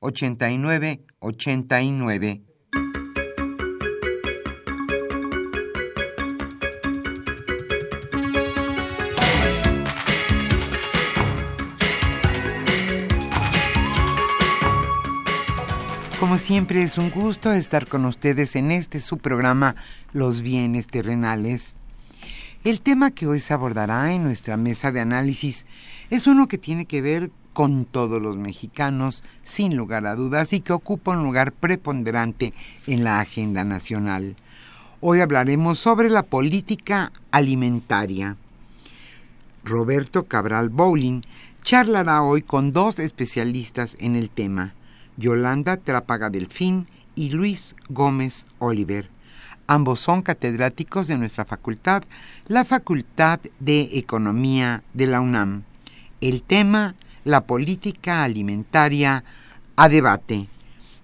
89 89. Como siempre es un gusto estar con ustedes en este su programa Los bienes terrenales. El tema que hoy se abordará en nuestra mesa de análisis es uno que tiene que ver con todos los mexicanos, sin lugar a dudas, y que ocupa un lugar preponderante en la agenda nacional. Hoy hablaremos sobre la política alimentaria. Roberto Cabral Bowling charlará hoy con dos especialistas en el tema, Yolanda Trápaga Delfín y Luis Gómez Oliver. Ambos son catedráticos de nuestra facultad, la Facultad de Economía de la UNAM. El tema la política alimentaria a debate.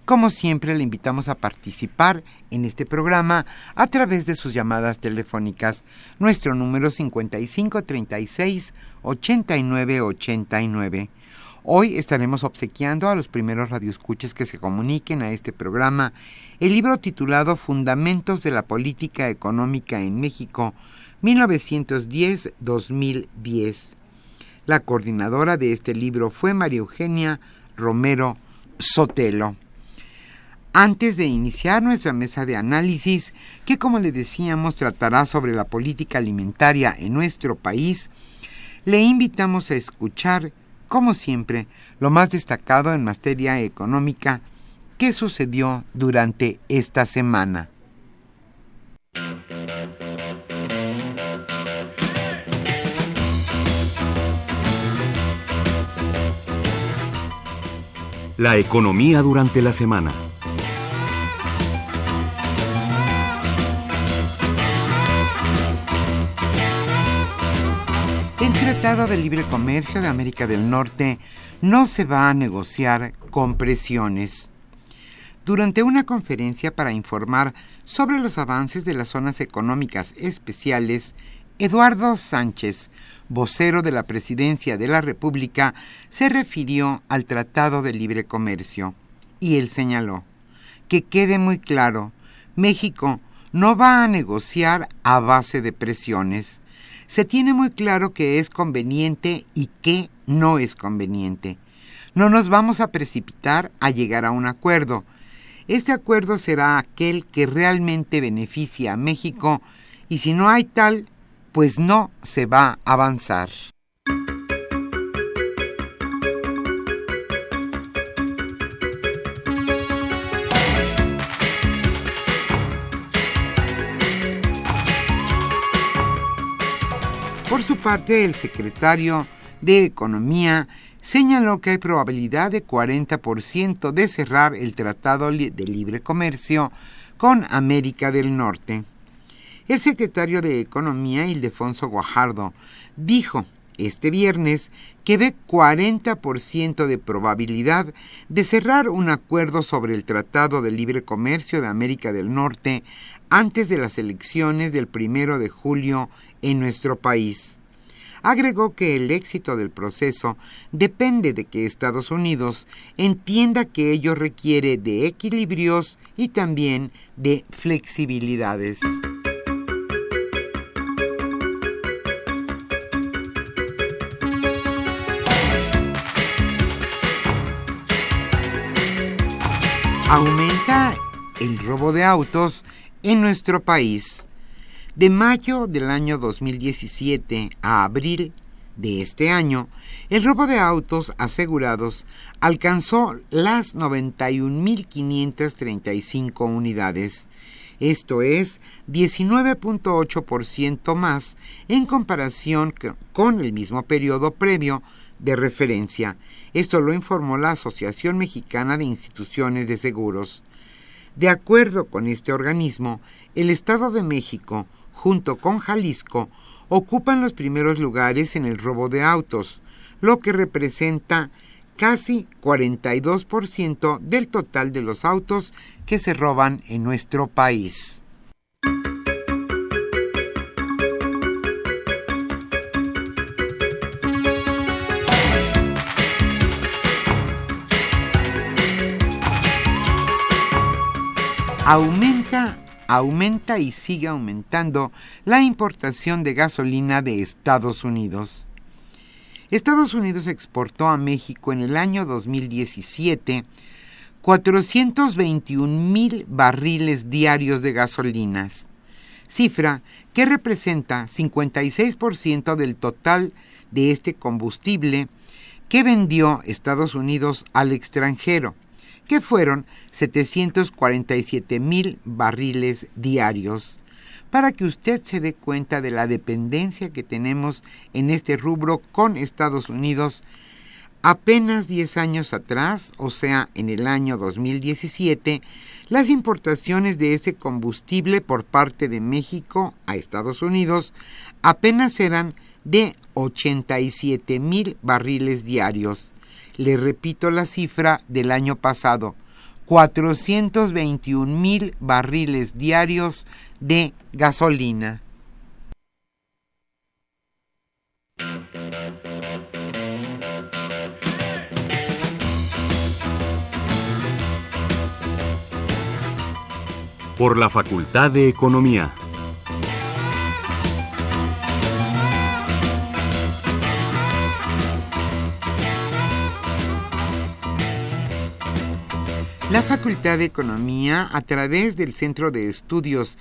Como siempre, le invitamos a participar en este programa a través de sus llamadas telefónicas. Nuestro número 5536 8989. Hoy estaremos obsequiando a los primeros radioescuches que se comuniquen a este programa el libro titulado Fundamentos de la Política Económica en México 1910-2010 la coordinadora de este libro fue María Eugenia Romero Sotelo. Antes de iniciar nuestra mesa de análisis, que como le decíamos tratará sobre la política alimentaria en nuestro país, le invitamos a escuchar, como siempre, lo más destacado en materia económica que sucedió durante esta semana. La economía durante la semana. El Tratado de Libre Comercio de América del Norte no se va a negociar con presiones. Durante una conferencia para informar sobre los avances de las zonas económicas especiales, Eduardo Sánchez, vocero de la Presidencia de la República, se refirió al Tratado de Libre Comercio y él señaló que quede muy claro, México no va a negociar a base de presiones. Se tiene muy claro que es conveniente y que no es conveniente. No nos vamos a precipitar a llegar a un acuerdo. Este acuerdo será aquel que realmente beneficia a México y si no hay tal, pues no se va a avanzar. Por su parte, el secretario de Economía señaló que hay probabilidad de 40% de cerrar el Tratado de Libre Comercio con América del Norte. El secretario de Economía, Ildefonso Guajardo, dijo este viernes que ve 40% de probabilidad de cerrar un acuerdo sobre el Tratado de Libre Comercio de América del Norte antes de las elecciones del primero de julio en nuestro país. Agregó que el éxito del proceso depende de que Estados Unidos entienda que ello requiere de equilibrios y también de flexibilidades. Aumenta el robo de autos en nuestro país. De mayo del año 2017 a abril de este año, el robo de autos asegurados alcanzó las 91.535 unidades. Esto es 19.8% más en comparación con el mismo periodo previo de referencia. Esto lo informó la Asociación Mexicana de Instituciones de Seguros. De acuerdo con este organismo, el Estado de México junto con Jalisco, ocupan los primeros lugares en el robo de autos, lo que representa casi 42% del total de los autos que se roban en nuestro país. Aumenta aumenta y sigue aumentando la importación de gasolina de Estados Unidos. Estados Unidos exportó a México en el año 2017 421 mil barriles diarios de gasolinas, cifra que representa 56% del total de este combustible que vendió Estados Unidos al extranjero que fueron 747 mil barriles diarios. Para que usted se dé cuenta de la dependencia que tenemos en este rubro con Estados Unidos, apenas 10 años atrás, o sea, en el año 2017, las importaciones de este combustible por parte de México a Estados Unidos apenas eran de 87 mil barriles diarios. Le repito la cifra del año pasado, 421 mil barriles diarios de gasolina. Por la Facultad de Economía. La Facultad de Economía, a través del Centro de Estudios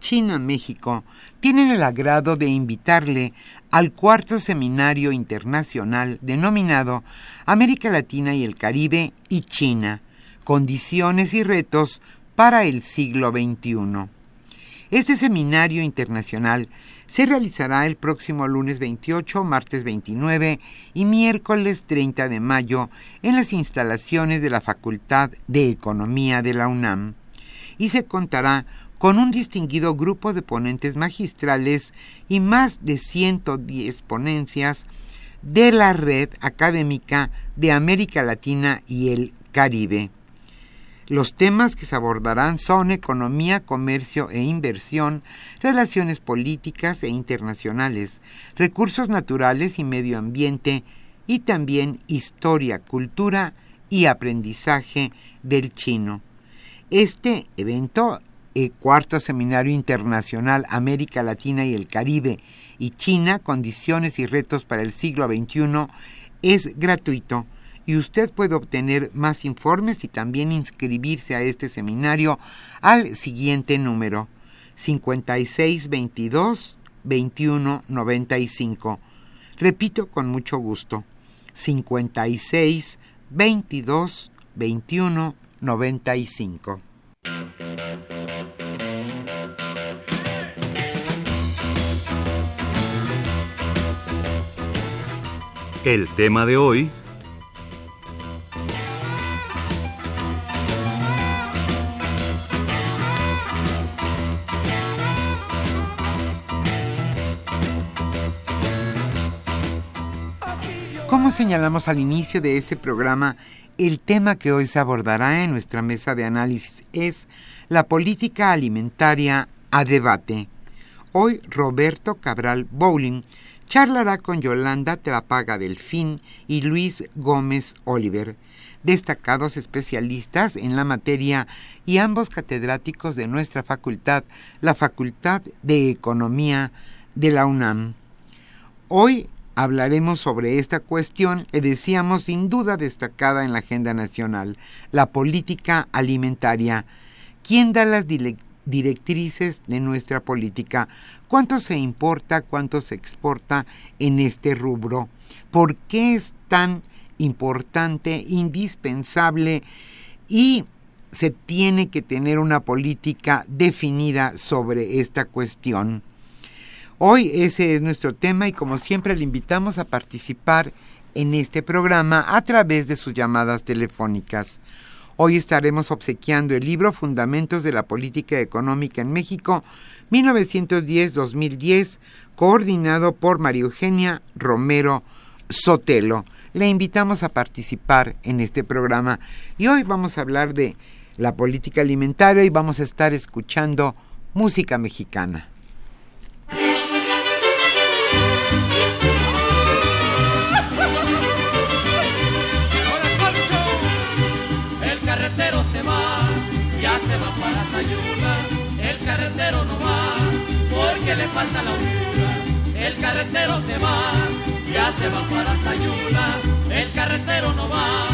China-México, tiene el agrado de invitarle al cuarto seminario internacional denominado América Latina y el Caribe y China, condiciones y retos para el siglo XXI. Este seminario internacional se realizará el próximo lunes 28, martes 29 y miércoles 30 de mayo en las instalaciones de la Facultad de Economía de la UNAM y se contará con un distinguido grupo de ponentes magistrales y más de 110 ponencias de la red académica de América Latina y el Caribe. Los temas que se abordarán son economía, comercio e inversión, relaciones políticas e internacionales, recursos naturales y medio ambiente, y también historia, cultura y aprendizaje del chino. Este evento, el cuarto Seminario Internacional América Latina y el Caribe y China, Condiciones y Retos para el Siglo XXI, es gratuito y usted puede obtener más informes y también inscribirse a este seminario al siguiente número 5622 2195. Repito con mucho gusto. 56 22 21 95. El tema de hoy... Como señalamos al inicio de este programa, el tema que hoy se abordará en nuestra mesa de análisis es la política alimentaria a debate. Hoy Roberto Cabral Bowling charlará con Yolanda Trapaga Delfín y Luis Gómez Oliver, destacados especialistas en la materia y ambos catedráticos de nuestra facultad, la Facultad de Economía de la UNAM. Hoy hablaremos sobre esta cuestión, le decíamos sin duda destacada en la agenda nacional, la política alimentaria. ¿Quién da las directrices de nuestra política? ¿Cuánto se importa, cuánto se exporta en este rubro? ¿Por qué es tan importante, indispensable y se tiene que tener una política definida sobre esta cuestión? Hoy ese es nuestro tema y como siempre le invitamos a participar en este programa a través de sus llamadas telefónicas. Hoy estaremos obsequiando el libro Fundamentos de la Política Económica en México 1910-2010, coordinado por María Eugenia Romero Sotelo. Le invitamos a participar en este programa y hoy vamos a hablar de la política alimentaria y vamos a estar escuchando música mexicana. El carretero no va porque le falta la altura. El carretero se va, ya se va para Sayula. El carretero no va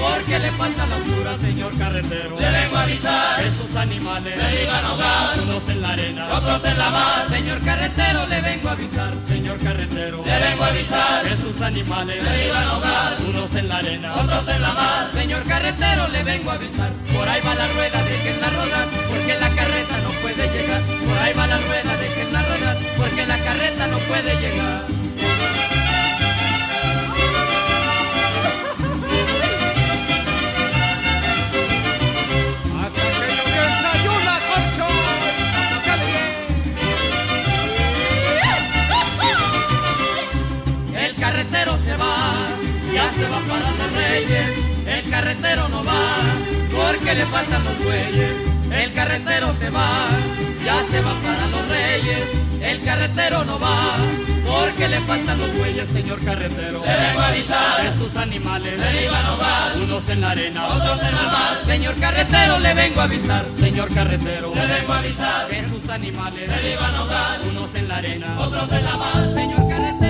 porque le falta la altura, señor carretero. Le vengo a avisar que sus animales se iban a ahogar, unos en la arena, otros en la mar. Señor carretero, le vengo a avisar, señor carretero. Le vengo a avisar que sus animales se iban a ahogar, unos en la arena, otros en la mar. Señor carretero, le vengo a avisar, por ahí va la rueda, la rodar, porque la carreta no puede llegar. Por ahí va la rueda, la rodar, porque la carreta no puede llegar. Para los reyes, el carretero no va, porque le faltan los bueyes, el carretero se va, ya se va para los reyes, el carretero no va, porque le faltan los bueyes, señor carretero. A avisar que sus animales. se iban a ahogar, unos en la arena, otros en la mar. Señor carretero, le vengo a avisar, señor carretero. Le vengo a avisar que sus animales. se iban a ahogar, unos en la arena, otros en la mar. Señor carretero,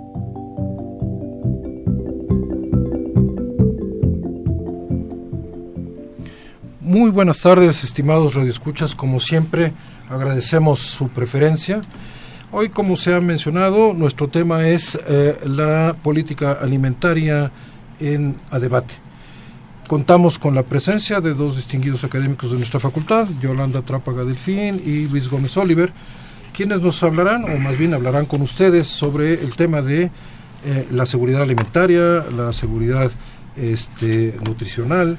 Muy buenas tardes, estimados radioescuchas. Como siempre, agradecemos su preferencia. Hoy, como se ha mencionado, nuestro tema es eh, la política alimentaria en a debate. Contamos con la presencia de dos distinguidos académicos de nuestra facultad, Yolanda Trápaga Delfín y Luis Gómez Oliver, quienes nos hablarán, o más bien hablarán con ustedes, sobre el tema de eh, la seguridad alimentaria, la seguridad este, nutricional,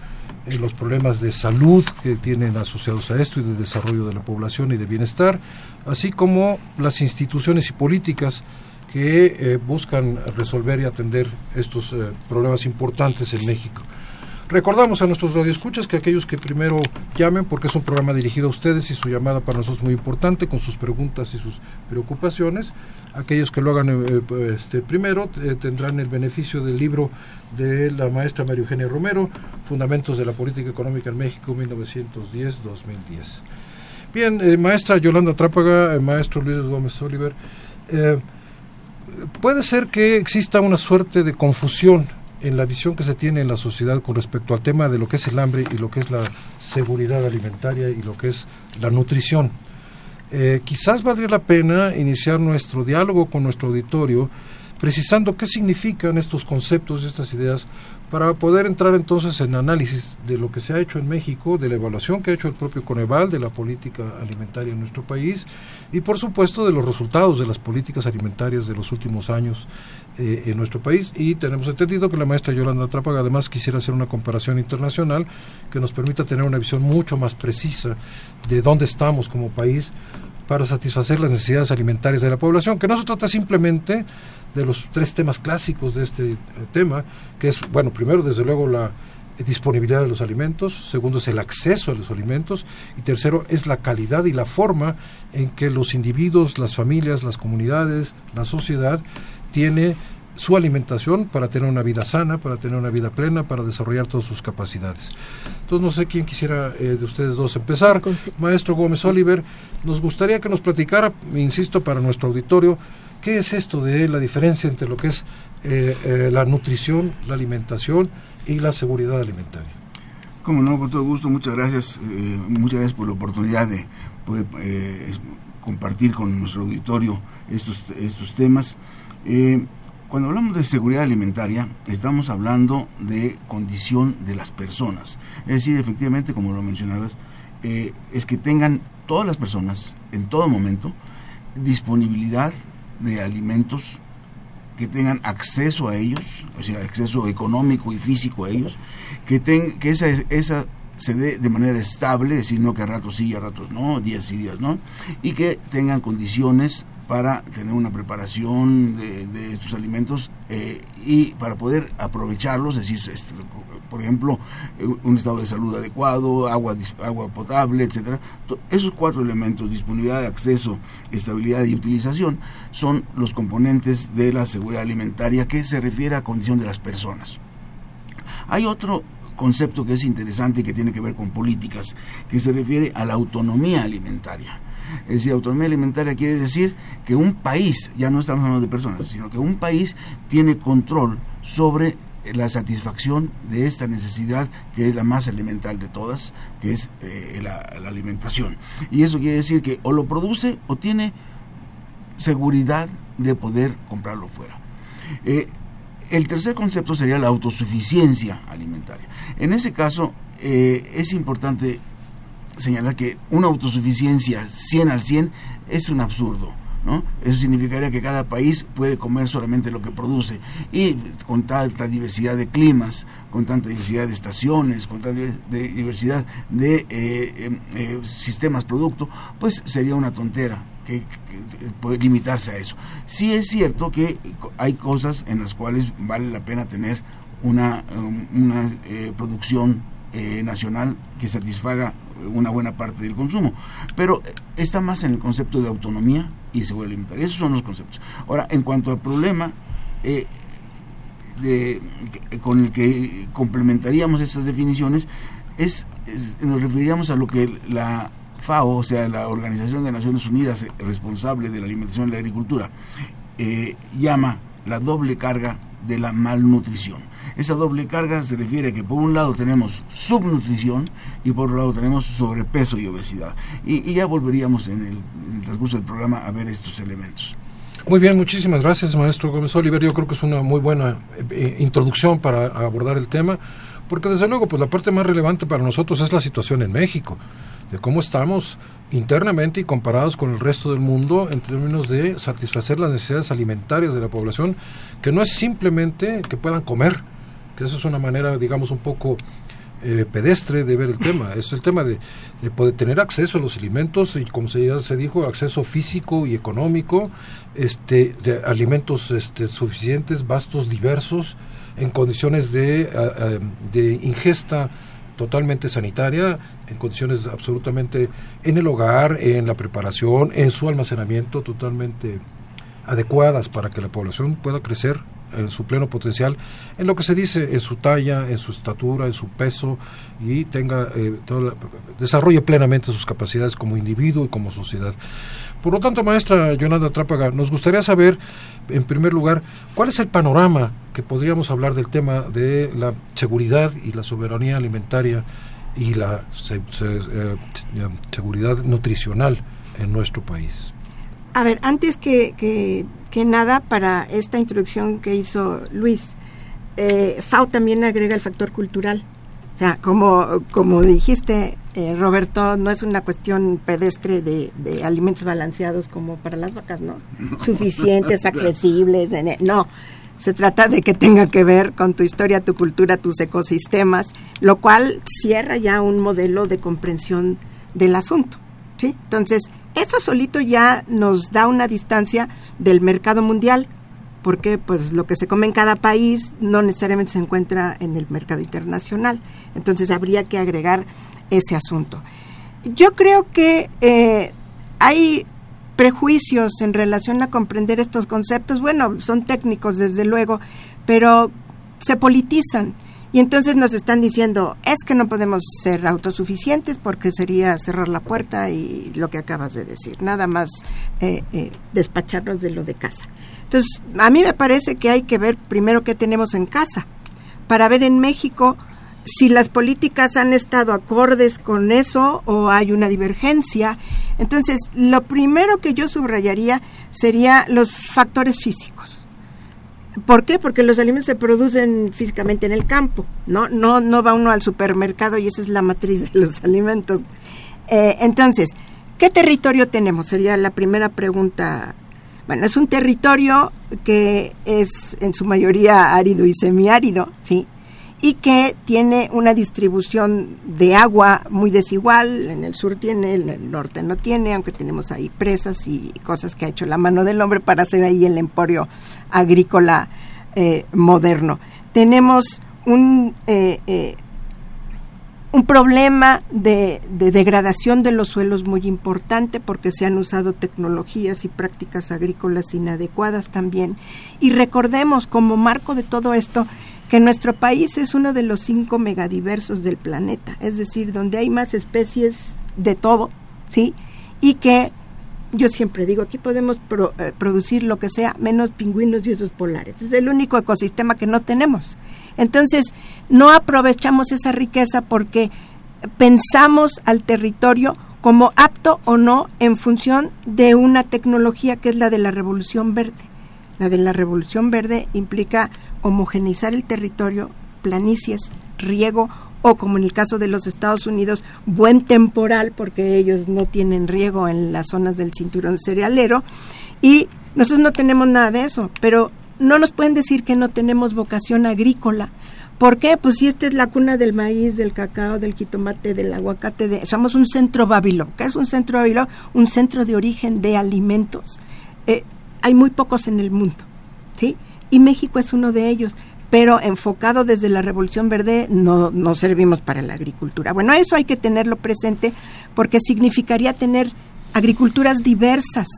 los problemas de salud que tienen asociados a esto y de desarrollo de la población y de bienestar, así como las instituciones y políticas que eh, buscan resolver y atender estos eh, problemas importantes en México. Recordamos a nuestros radioescuchas que aquellos que primero llamen, porque es un programa dirigido a ustedes y su llamada para nosotros es muy importante, con sus preguntas y sus preocupaciones, aquellos que lo hagan este, primero tendrán el beneficio del libro de la maestra María Eugenia Romero, Fundamentos de la Política Económica en México 1910-2010. Bien, eh, maestra Yolanda Trápaga, eh, maestro Luis Gómez Oliver, eh, puede ser que exista una suerte de confusión en la visión que se tiene en la sociedad con respecto al tema de lo que es el hambre y lo que es la seguridad alimentaria y lo que es la nutrición. Eh, quizás valdría la pena iniciar nuestro diálogo con nuestro auditorio precisando qué significan estos conceptos y estas ideas para poder entrar entonces en análisis de lo que se ha hecho en México, de la evaluación que ha hecho el propio Coneval de la política alimentaria en nuestro país y por supuesto de los resultados de las políticas alimentarias de los últimos años eh, en nuestro país. Y tenemos entendido que la maestra Yolanda Trápaga además quisiera hacer una comparación internacional que nos permita tener una visión mucho más precisa de dónde estamos como país para satisfacer las necesidades alimentarias de la población, que no se trata simplemente de los tres temas clásicos de este eh, tema, que es, bueno, primero, desde luego, la disponibilidad de los alimentos, segundo es el acceso a los alimentos y tercero es la calidad y la forma en que los individuos, las familias, las comunidades, la sociedad tiene su alimentación para tener una vida sana, para tener una vida plena, para desarrollar todas sus capacidades. Entonces no sé quién quisiera eh, de ustedes dos empezar. Maestro Gómez Oliver, nos gustaría que nos platicara, insisto, para nuestro auditorio, ¿Qué es esto de la diferencia entre lo que es eh, eh, la nutrición, la alimentación y la seguridad alimentaria? Como no, con todo gusto, muchas gracias, eh, muchas gracias por la oportunidad de poder compartir con nuestro auditorio estos, estos temas. Cuando hablamos de seguridad alimentaria, estamos hablando de condición de las personas. Es decir, efectivamente, como lo mencionabas, es que tengan todas las personas, en todo momento, disponibilidad de alimentos que tengan acceso a ellos, o sea, acceso económico y físico a ellos, que, ten, que esa, esa se dé de manera estable, es decir, no que a ratos sí y a ratos no, días y días no, y que tengan condiciones para tener una preparación de, estos alimentos eh, y para poder aprovecharlos, es decir, este, por ejemplo, eh, un estado de salud adecuado, agua, agua potable, etcétera. Esos cuatro elementos, disponibilidad, acceso, estabilidad y utilización, son los componentes de la seguridad alimentaria que se refiere a condición de las personas. Hay otro concepto que es interesante y que tiene que ver con políticas, que se refiere a la autonomía alimentaria. Es decir, autonomía alimentaria quiere decir que un país, ya no estamos hablando de personas, sino que un país tiene control sobre la satisfacción de esta necesidad que es la más elemental de todas, que es eh, la, alimentación. Y eso quiere decir que o lo produce o tiene seguridad de poder comprarlo fuera. Eh, el tercer concepto sería la autosuficiencia alimentaria. En ese caso, eh, es importante señalar que una autosuficiencia 100 al 100 es un absurdo. ¿No? Eso significaría que cada país puede comer solamente lo que produce. Y con tanta diversidad de climas, con tanta diversidad de estaciones, con tanta diversidad de eh, eh, eh, sistemas producto, pues sería una tontera que, puede limitarse a eso. Sí es cierto que hay cosas en las cuales vale la pena tener una, um, una producción nacional que satisfaga una buena parte del consumo. Pero está más en el concepto de autonomía y seguridad alimentaria. Esos son los conceptos. Ahora, en cuanto al problema eh, con el que complementaríamos estas definiciones, es, nos referiríamos a lo que la FAO, o sea, la Organización de Naciones Unidas responsable de la alimentación y la agricultura, eh, llama la doble carga de la malnutrición. Esa doble carga se refiere a que por un lado tenemos subnutrición y por otro lado tenemos sobrepeso y obesidad. Y, ya volveríamos en el, transcurso del programa a ver estos elementos. Muy bien, muchísimas gracias, maestro Gómez Oliver. Yo creo que es una muy buena eh, introducción para abordar el tema, porque desde luego, pues la parte más relevante para nosotros es la situación en México, de cómo estamos internamente y comparados con el resto del mundo en términos de satisfacer las necesidades alimentarias de la población, que no es simplemente que puedan comer, que esa es una manera, digamos, un poco eh, pedestre de ver el tema. Es el tema de, poder tener acceso a los alimentos y, como se, ya se dijo, acceso físico y económico, este, de alimentos este, suficientes, vastos, diversos, en condiciones de, de ingesta totalmente sanitaria, en condiciones absolutamente en el hogar, en la preparación, en su almacenamiento totalmente adecuadas para que la población pueda crecer en su pleno potencial en lo que se dice en su talla, en su estatura, en su peso y tenga eh, desarrolle plenamente sus capacidades como individuo y como sociedad. Por lo tanto, maestra Yolanda Trápaga, nos gustaría saber, en primer lugar, cuál es el panorama que podríamos hablar del tema de la seguridad y la soberanía alimentaria y la eh, seguridad nutricional en nuestro país. A ver, antes que, que, nada, para esta introducción que hizo Luis, eh, FAO también agrega el factor cultural. O sea, como, como dijiste, eh, Roberto, no es una cuestión pedestre de, de, alimentos balanceados como para las vacas, ¿no? Suficientes, accesibles, no. Se trata de que tenga que ver con tu historia, tu cultura, tus ecosistemas, lo cual cierra ya un modelo de comprensión del asunto. ¿Sí? Entonces, eso solito ya nos da una distancia del mercado mundial, porque pues lo que se come en cada país no necesariamente se encuentra en el mercado internacional. Entonces habría que agregar ese asunto. Yo creo que eh, hay prejuicios en relación a comprender estos conceptos. Bueno, son técnicos desde luego, pero se politizan y entonces nos están diciendo, es que no podemos ser autosuficientes porque sería cerrar la puerta y lo que acabas de decir, nada más eh, eh, despacharnos de lo de casa. Entonces, a mí me parece que hay que ver primero qué tenemos en casa, para ver en México si las políticas han estado acordes con eso o hay una divergencia. Entonces, lo primero que yo subrayaría sería los factores físicos ¿Por qué? Porque los alimentos se producen físicamente en el campo, ¿no? No, no va uno al supermercado y esa es la matriz de los alimentos. Eh, entonces, ¿qué territorio tenemos? Sería la primera pregunta. Bueno, es un territorio que es en su mayoría árido y semiárido, ¿sí? Y que tiene una distribución de agua muy desigual. En el sur tiene, en el norte no tiene, aunque tenemos ahí presas y cosas que ha hecho la mano del hombre para hacer ahí el emporio agrícola eh, moderno. Tenemos un, eh, eh, un problema de, degradación de los suelos muy importante porque se han usado tecnologías y prácticas agrícolas inadecuadas también. Y recordemos como marco de todo esto que nuestro país es uno de los cinco megadiversos del planeta, es decir, donde hay más especies de todo, ¿sí? Y que yo siempre digo, aquí podemos eh, producir lo que sea, menos pingüinos y osos polares. Es el único ecosistema que no tenemos. Entonces, no aprovechamos esa riqueza porque pensamos al territorio como apto o no en función de una tecnología que es la de la revolución verde. La de la revolución verde implica homogeneizar el territorio, planicies, riego o como en el caso de los Estados Unidos, buen temporal, porque ellos no tienen riego en las zonas del cinturón cerealero, y nosotros no tenemos nada de eso, pero no nos pueden decir que no tenemos vocación agrícola. ¿Por qué? Pues si esta es la cuna del maíz, del cacao, del jitomate, del aguacate, de, somos un centro bábilo. ¿Qué es un centro bábilo? Un centro de origen de alimentos. Eh, hay muy pocos en el mundo, ¿sí? Y México es uno de ellos pero enfocado desde la Revolución Verde no, no servimos para la agricultura. Bueno, eso hay que tenerlo presente porque significaría tener agriculturas diversas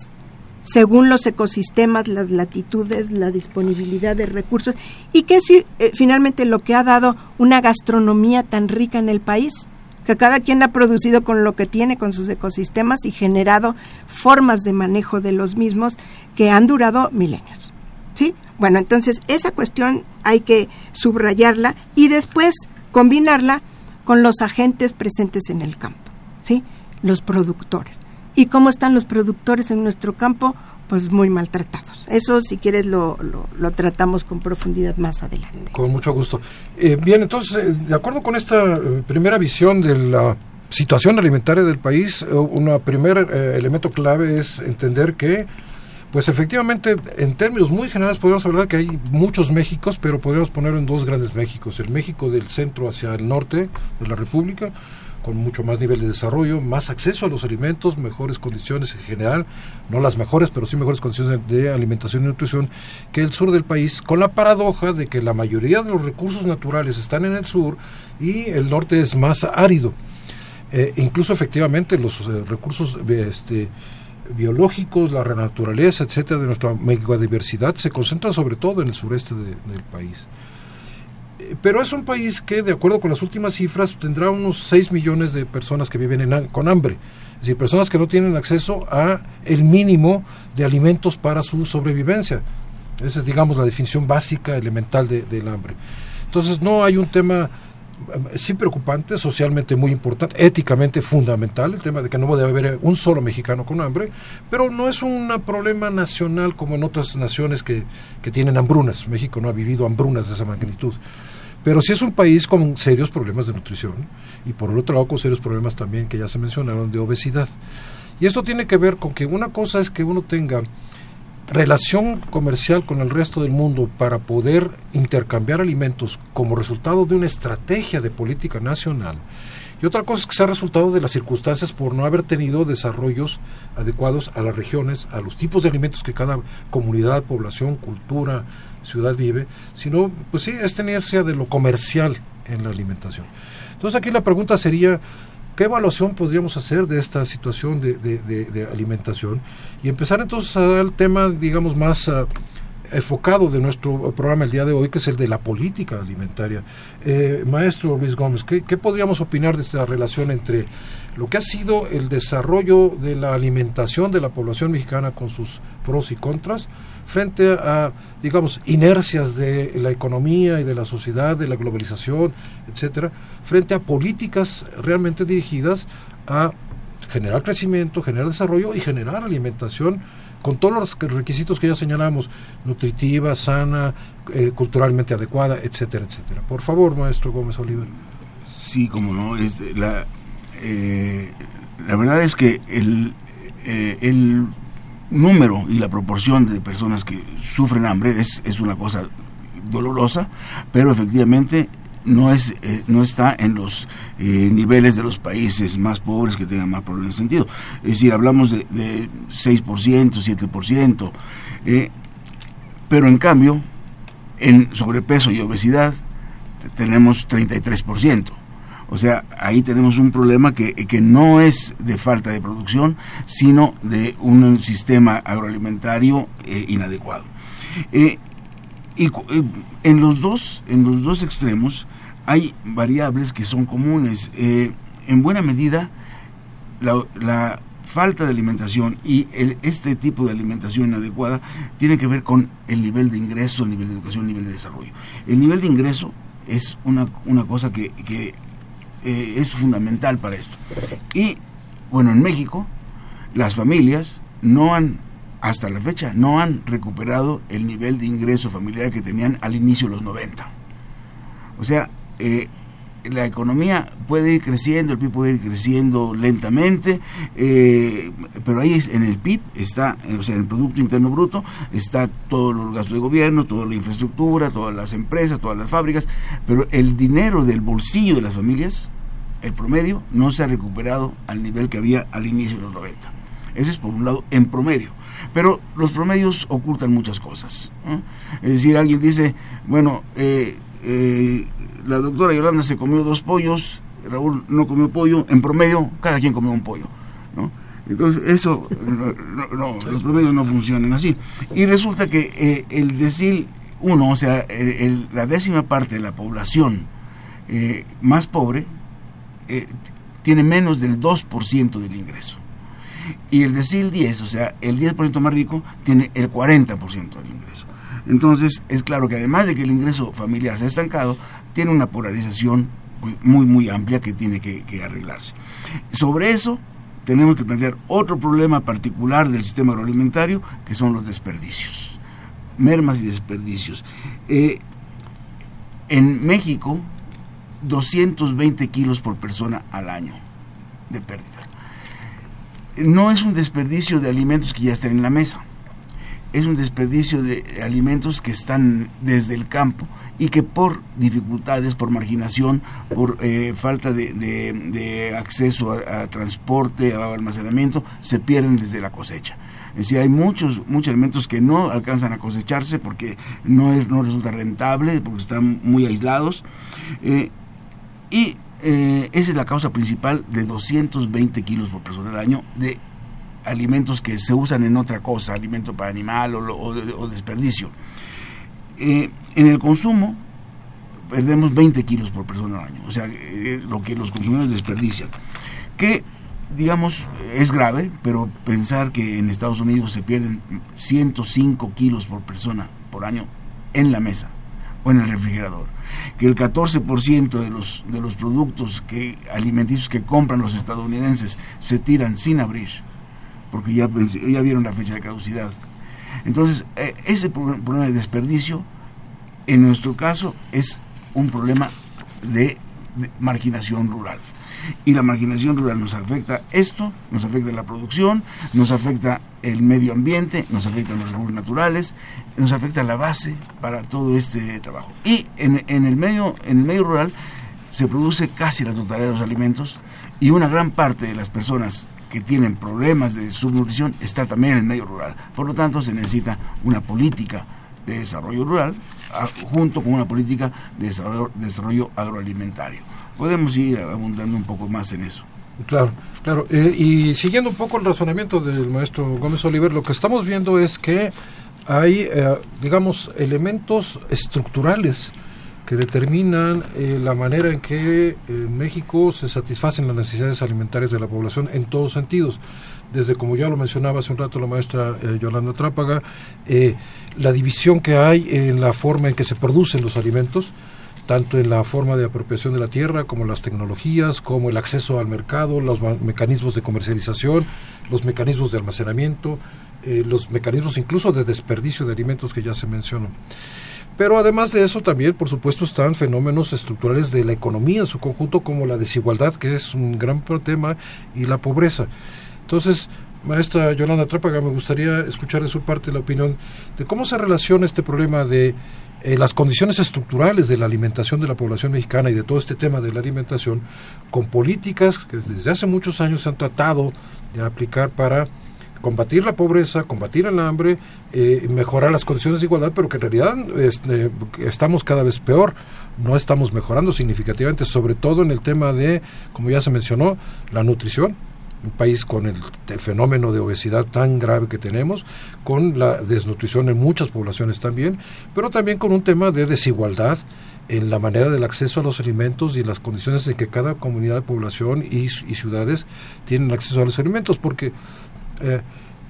según los ecosistemas, las latitudes, la disponibilidad de recursos y que es eh, finalmente lo que ha dado una gastronomía tan rica en el país que cada quien ha producido con lo que tiene, con sus ecosistemas y generado formas de manejo de los mismos que han durado milenios. ¿Sí? Bueno, entonces esa cuestión hay que subrayarla y después combinarla con los agentes presentes en el campo, ¿sí? Los productores. ¿Y cómo están los productores en nuestro campo? Pues muy maltratados. Eso, si quieres, lo, lo, tratamos con profundidad más adelante. Con mucho gusto. Eh, bien, entonces, eh, de acuerdo con esta eh, primera visión de la situación alimentaria del país, un primer elemento clave es entender que pues efectivamente, en términos muy generales podríamos hablar que hay muchos Méxicos, pero podríamos poner en dos grandes Méxicos. El México del centro hacia el norte de la República, con mucho más nivel de desarrollo, más acceso a los alimentos, mejores condiciones en general, no las mejores, pero sí mejores condiciones de alimentación y nutrición que el sur del país, con la paradoja de que la mayoría de los recursos naturales están en el sur y el norte es más árido. Eh, incluso efectivamente los eh, recursos este, biológicos, la naturaleza, etcétera, de nuestra megadiversidad se concentran sobre todo en el sureste del país. Eh, pero es un país que, de acuerdo con las últimas cifras, tendrá unos 6 millones de personas que viven con hambre. Es decir, personas que no tienen acceso a el mínimo de alimentos para su sobrevivencia. Esa es, digamos, la definición básica, elemental del hambre. Entonces, no hay un tema sí preocupante, socialmente muy importante, éticamente fundamental, el tema de que no debe haber un solo mexicano con hambre, pero no es un problema nacional como en otras naciones que, que tienen hambrunas. México no ha vivido hambrunas de esa magnitud. Pero sí es un país con serios problemas de nutrición y por el otro lado con serios problemas también que ya se mencionaron de obesidad. Y esto tiene que ver con que una cosa es que uno tenga relación comercial con el resto del mundo para poder intercambiar alimentos como resultado de una estrategia de política nacional. Y otra cosa es que sea resultado de las circunstancias por no haber tenido desarrollos adecuados a las regiones, a los tipos de alimentos que cada comunidad, población, cultura, ciudad vive, sino, pues sí, es tenerse de lo comercial en la alimentación. Entonces aquí la pregunta sería, ¿qué evaluación podríamos hacer de esta situación de, de, alimentación? Y empezar entonces al tema, digamos, más... Ah, enfocado de nuestro programa el día de hoy, que es el de la política alimentaria. Eh, maestro Luis Gómez, ¿qué, ¿qué, podríamos opinar de esta relación entre lo que ha sido el desarrollo de la alimentación de la población mexicana con sus pros y contras frente a, digamos, inercias de la economía y de la sociedad, de la globalización, etcétera, frente a políticas realmente dirigidas a generar crecimiento, generar desarrollo y generar alimentación con todos los requisitos que ya señalamos, nutritiva, sana, eh, culturalmente adecuada, etcétera, etcétera. Por favor, maestro Gómez Oliver. Sí, como no, este, la, eh, la verdad es que el, eh, el número y la proporción de personas que sufren hambre es, es una cosa dolorosa, pero efectivamente no es eh, no está en los eh, niveles de los países más pobres que tengan más problemas ese sentido. Es decir, hablamos de, de 6%, 7%, eh, pero en cambio, en sobrepeso y obesidad tenemos 33%. O sea, ahí tenemos un problema que, que, no es de falta de producción, sino de un sistema agroalimentario eh, inadecuado. Eh, y en los dos, en los dos extremos hay variables que son comunes. Eh, en buena medida, la, falta de alimentación y el, este tipo de alimentación inadecuada tiene que ver con el nivel de ingreso, el nivel de educación, el nivel de desarrollo. El nivel de ingreso es una, una cosa que, que eh, es fundamental para esto. Y bueno, en México las familias no han, hasta la fecha, no han recuperado el nivel de ingreso familiar que tenían al inicio de los 90. O sea, eh, la economía puede ir creciendo, el PIB puede ir creciendo lentamente, eh, pero ahí es, en el PIB está, o sea, en el Producto Interno Bruto, está todos los gastos de gobierno, toda la infraestructura, todas las empresas, todas las fábricas, pero el dinero del bolsillo de las familias, el promedio, no se ha recuperado al nivel que había al inicio de los 90. Ese es por un lado en promedio. Pero los promedios ocultan muchas cosas. Es decir, alguien dice, bueno, eh, eh, la doctora Yolanda se comió dos pollos, Raúl no comió pollo, en promedio cada quien comió un pollo, ¿no? Entonces eso, no, los promedios no funcionan así. Y resulta que eh, el decil uno, o sea, la décima parte de la población eh, más pobre, eh, tiene menos del 2% del ingreso. Y el decil 10, o sea, el 10% más rico, tiene el 40% del ingreso. Entonces, es claro que además de que el ingreso familiar se ha estancado, tiene una polarización muy, muy amplia que tiene que, arreglarse. Sobre eso, tenemos que plantear otro problema particular del sistema agroalimentario, que son los desperdicios. Mermas y desperdicios. Eh, en México, 220 kilos por persona al año de pérdida. No es un desperdicio de alimentos que ya están en la mesa es un desperdicio de alimentos que están desde el campo y que por dificultades, por marginación, por eh, falta de, acceso a, transporte, a almacenamiento, se pierden desde la cosecha. Es decir, hay muchos, muchos alimentos que no alcanzan a cosecharse porque no, es, no resulta rentable, porque están muy aislados. Eh, y eh, esa es la causa principal de 220 kilos por persona al año de alimentos que se usan en otra cosa, alimento para animal o, desperdicio. Eh, en el consumo perdemos 20 kilos por persona al año, o sea, eh, lo que los consumidores desperdician. Que, digamos, es grave, pero pensar que en Estados Unidos se pierden 105 kilos por persona por año en la mesa o en el refrigerador, que el 14% de los, de los productos que, alimenticios que compran los estadounidenses se tiran sin abrir, porque ya, ya vieron la fecha de caducidad. Entonces, eh, ese problema de desperdicio, en nuestro caso, es un problema de marginación rural y la marginación rural nos afecta esto, nos afecta la producción, nos afecta el medio ambiente, nos afecta los recursos naturales, nos afecta la base para todo este trabajo. Y en, el, medio, en el medio rural se produce casi la totalidad de los alimentos y una gran parte de las personas que tienen problemas de subnutrición está también en el medio rural. Por lo tanto, se necesita una política de desarrollo rural junto con una política de desarrollo agroalimentario podemos ir abundando un poco más en eso. Claro, claro. Eh, y siguiendo un poco el razonamiento del maestro Gómez Oliver, lo que estamos viendo es que hay, eh, digamos, elementos estructurales que determinan eh, la manera en que en México se satisfacen las necesidades alimentarias de la población en todos sentidos. Desde, como ya lo mencionaba hace un rato la maestra Yolanda Trápaga, la división que hay en la forma en que se producen los alimentos, tanto en la forma de apropiación de la tierra como las tecnologías, como el acceso al mercado, los mecanismos de comercialización, los mecanismos de almacenamiento, eh, los mecanismos incluso de desperdicio de alimentos que ya se mencionó. Pero además de eso también, por supuesto, están fenómenos estructurales de la economía en su conjunto, como la desigualdad, que es un gran tema, y la pobreza. Entonces, maestra Yolanda Trápaga, me gustaría escuchar de su parte la opinión de cómo se relaciona este problema de eh, las condiciones estructurales de la alimentación de la población mexicana y de todo este tema de la alimentación con políticas que desde hace muchos años se han tratado de aplicar para combatir la pobreza, combatir el hambre, eh, mejorar las condiciones de igualdad, pero que en realidad este, estamos cada vez peor, no estamos mejorando significativamente, sobre todo en el tema de, como ya se mencionó, la nutrición. Un país con el, fenómeno de obesidad tan grave que tenemos, con la desnutrición en muchas poblaciones también, pero también con un tema de desigualdad en la manera del acceso a los alimentos y las condiciones en que cada comunidad de población y, ciudades tienen acceso a los alimentos, porque eh,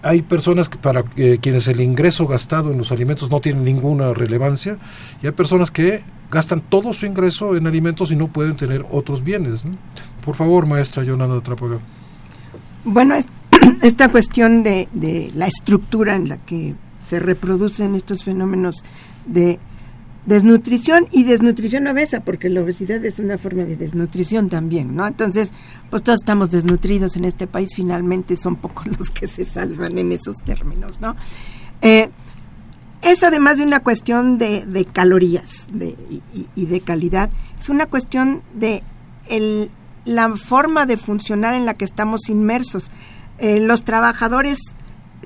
hay personas para eh, quienes el ingreso gastado en los alimentos no tiene ninguna relevancia y hay personas que gastan todo su ingreso en alimentos y no pueden tener otros bienes. Por favor, maestra Yolanda Trapaga. Bueno, esta cuestión de, de, la estructura en la que se reproducen estos fenómenos de desnutrición y desnutrición obesa, porque la obesidad es una forma de desnutrición también, ¿no? Entonces, pues todos estamos desnutridos en este país, finalmente son pocos los que se salvan en esos términos, ¿no? Eh, es además de una cuestión de, calorías de, y, y, de calidad, es una cuestión de el la forma de funcionar en la que estamos inmersos. Eh, los trabajadores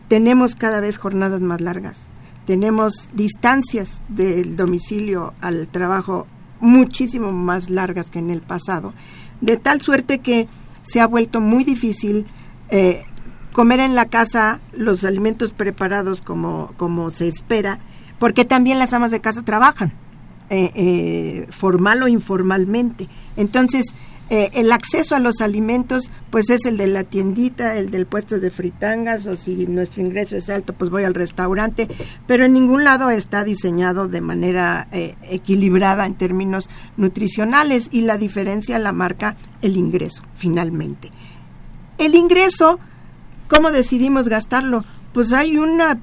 tenemos cada vez jornadas más largas, tenemos distancias del domicilio al trabajo muchísimo más largas que en el pasado, de tal suerte que se ha vuelto muy difícil eh, comer en la casa los alimentos preparados como, como se espera, porque también las amas de casa trabajan, eh, formal o informalmente. Entonces, eh, el acceso a los alimentos, pues es el de la tiendita, el del puesto de fritangas, o si nuestro ingreso es alto, pues voy al restaurante, pero en ningún lado está diseñado de manera eh, equilibrada en términos nutricionales y la diferencia la marca el ingreso, finalmente. El ingreso, ¿cómo decidimos gastarlo? Pues hay una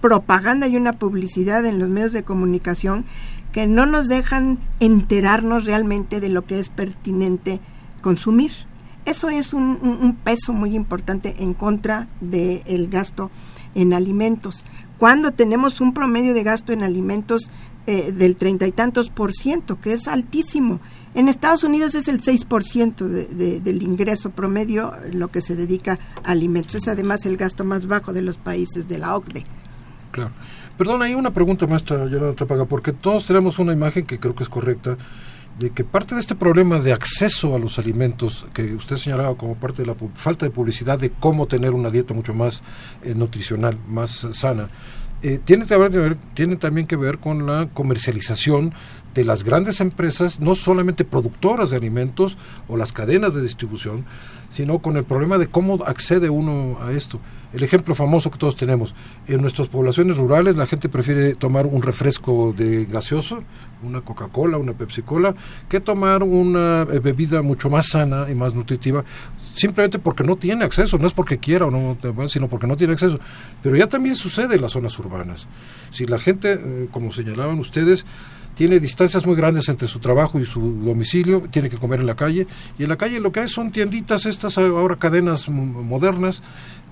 propaganda y una publicidad en los medios de comunicación que no nos dejan enterarnos realmente de lo que es pertinente consumir. Eso es un, peso muy importante en contra del gasto en alimentos. Cuando tenemos un promedio de gasto en alimentos eh, del treinta y tantos por ciento, que es altísimo. En Estados Unidos es el 6% de, del ingreso promedio lo que se dedica a alimentos. Es además el gasto más bajo de los países de la OCDE. Claro. Perdón, hay una pregunta, maestra Yolanda Trapaga, porque todos tenemos una imagen que creo que es correcta de que parte de este problema de acceso a los alimentos que usted señalaba como parte de la falta de publicidad de cómo tener una dieta mucho más eh, nutricional, más sana, eh, tiene, que ver, tiene también que ver con la comercialización de las grandes empresas, no solamente productoras de alimentos o las cadenas de distribución, sino con el problema de cómo accede uno a esto el ejemplo famoso que todos tenemos. En nuestras poblaciones rurales la gente prefiere tomar un refresco de gaseoso, una Coca-Cola, una Pepsi-Cola, que tomar una eh, bebida mucho más sana y más nutritiva, simplemente porque no tiene acceso, no es porque quiera o no, sino porque no tiene acceso. Pero ya también sucede en las zonas urbanas. Si la gente, eh, como señalaban ustedes, tiene distancias muy grandes entre su trabajo y su domicilio, tiene que comer en la calle, y en la calle lo que hay son tienditas, estas ahora cadenas modernas,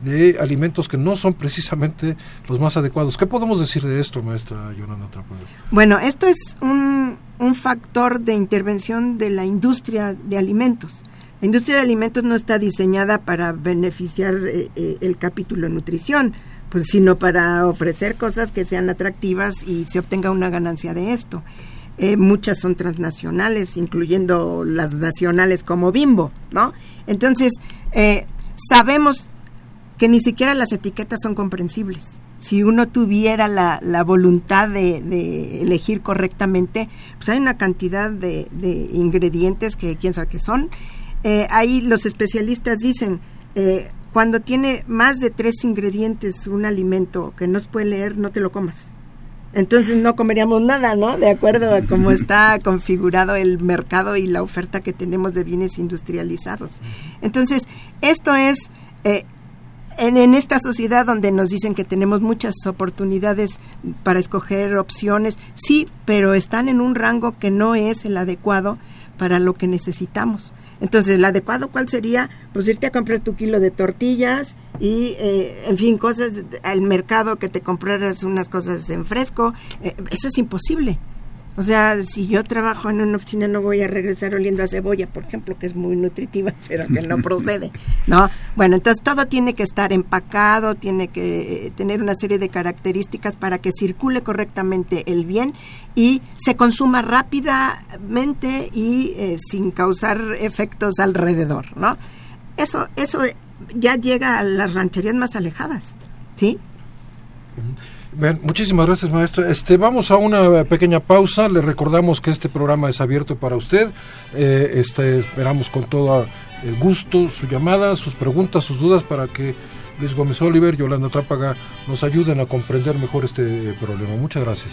de alimentos que no son precisamente los más adecuados. ¿Qué podemos decir de esto, maestra Yolanda Trapoyo? Bueno, esto es un, un factor de intervención de la industria de alimentos. La industria de alimentos no está diseñada para beneficiar eh, eh, el capítulo nutrición, pues sino para ofrecer cosas que sean atractivas y se obtenga una ganancia de esto. Eh, muchas son transnacionales, incluyendo las nacionales como Bimbo, ¿no? Entonces, sabemos que ni siquiera las etiquetas son comprensibles. Si uno tuviera la, la voluntad de, elegir correctamente, pues hay una cantidad de, ingredientes que quién sabe qué son. Eh, ahí los especialistas dicen, eh, cuando tiene más de tres ingredientes un alimento que no se puede leer, no te lo comas. Entonces no comeríamos nada, ¿no? De acuerdo a cómo está configurado el mercado y la oferta que tenemos de bienes industrializados. Entonces, esto es eh, en, esta sociedad donde nos dicen que tenemos muchas oportunidades para escoger opciones, sí, pero están en un rango que no es el adecuado para lo que necesitamos. Entonces, ¿el adecuado cuál sería? Pues irte a comprar tu kilo de tortillas y, eh, en fin, cosas al mercado que te compraras unas cosas en fresco. Eh, eso es imposible. O sea, si yo trabajo en una oficina no voy a regresar oliendo a cebolla, por ejemplo, que es muy nutritiva, pero que no procede, ¿no? Bueno, entonces todo tiene que estar empacado, tiene que eh, tener una serie de características para que circule correctamente el bien y se consuma rápidamente y eh, sin causar efectos alrededor, ¿no? Eso, eso ya llega a las rancherías más alejadas, ¿sí? Muchísimas gracias, maestra. Este, vamos a una pequeña pausa. Le recordamos que este programa es abierto para usted. Eh, este, esperamos con todo el gusto su llamada, sus preguntas, sus dudas para que Luis Gómez Oliver y Yolanda Trápaga nos ayuden a comprender mejor este problema. Muchas gracias.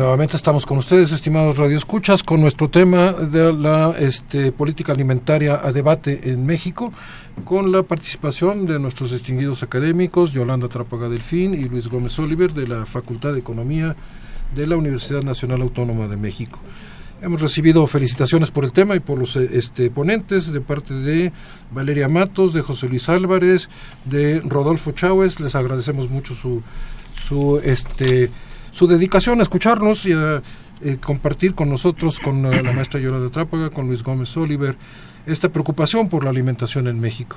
Nuevamente estamos con ustedes, estimados radioescuchas, con nuestro tema de la este, política alimentaria a debate en México, con la participación de nuestros distinguidos académicos, Yolanda Trápaga Delfín y Luis Gómez Oliver, de la Facultad de Economía de la Universidad Nacional Autónoma de México. Hemos recibido felicitaciones por el tema y por los eh, este, ponentes de parte de Valeria Matos, de José Luis Álvarez, de Rodolfo Chávez. Les agradecemos mucho su, su, este, su dedicación a escucharnos y a eh, compartir con nosotros, con eh, la maestra Yolanda Trápaga, con Luis Gómez Oliver, esta preocupación por la alimentación en México.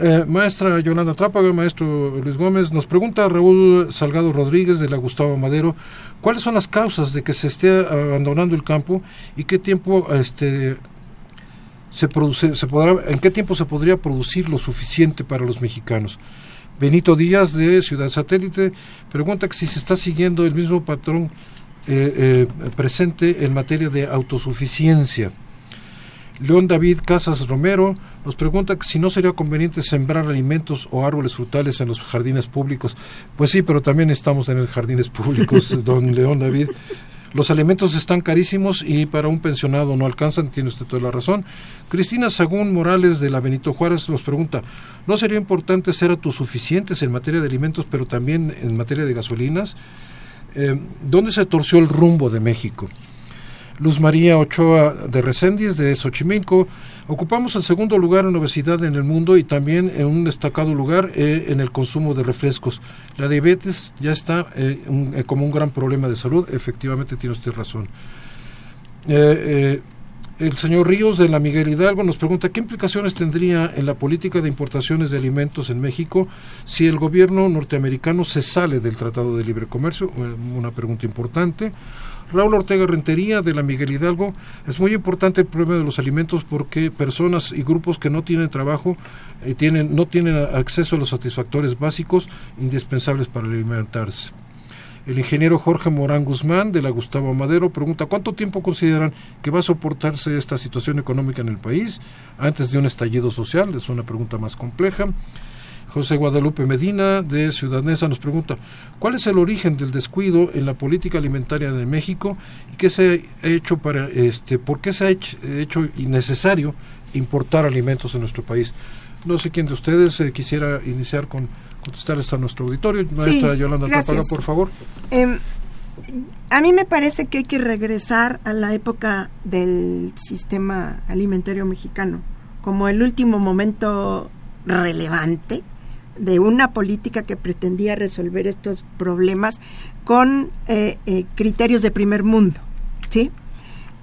Eh, maestra Yolanda Trápaga, maestro Luis Gómez, nos pregunta Raúl Salgado Rodríguez de la Gustavo Madero, ¿cuáles son las causas de que se esté abandonando el campo y qué tiempo este, se en qué tiempo se podría producir lo suficiente para los mexicanos? Benito Díaz de Ciudad Satélite pregunta que si se está siguiendo el mismo patrón eh, eh, presente en materia de autosuficiencia. León David Casas Romero nos pregunta si no sería conveniente sembrar alimentos o árboles frutales en los jardines públicos. Pues sí, pero también estamos en los jardines públicos, don León David. Los alimentos están carísimos y para un pensionado no alcanzan, tiene usted toda la razón. Cristina Sagún Morales de la Benito Juárez nos pregunta, ¿no sería importante ser autosuficientes en materia de alimentos, pero también en materia de gasolinas? Eh, ¿Dónde se torció el rumbo de México? Luz María Ochoa de Reséndiz de Xochimilco. Ocupamos el segundo lugar en obesidad en el mundo y también en un destacado lugar eh, en el consumo de refrescos. La diabetes ya está eh, como un gran problema de salud. Efectivamente, tiene usted razón. el señor Ríos de la Miguel Hidalgo nos pregunta qué implicaciones tendría en la política de importaciones de alimentos en México si el gobierno norteamericano se sale del Tratado de Libre Comercio. Una pregunta importante. Raúl Ortega Rentería de la Miguel Hidalgo, es muy importante el problema de los alimentos porque personas y grupos que no tienen trabajo y tienen, no tienen acceso a los satisfactores básicos indispensables para alimentarse. El ingeniero Jorge Morán Guzmán de la Gustavo Madero pregunta cuánto tiempo consideran que va a soportarse esta situación económica en el país antes de un estallido social. Es una pregunta más compleja. José Guadalupe Medina de Ciudad Neza nos pregunta cuál es el origen del descuido en la política alimentaria de México y qué se ha hecho para este por qué se ha hecho, innecesario importar alimentos en nuestro país. No sé quién de ustedes eh, quisiera iniciar con contestarles a nuestro auditorio. Maestra Yolanda Tapaga, por favor. Em, a mí me parece que hay que regresar a la época del sistema alimentario mexicano como el último momento relevante de una política que pretendía resolver estos problemas con eh, eh, criterios de primer mundo, ¿sí?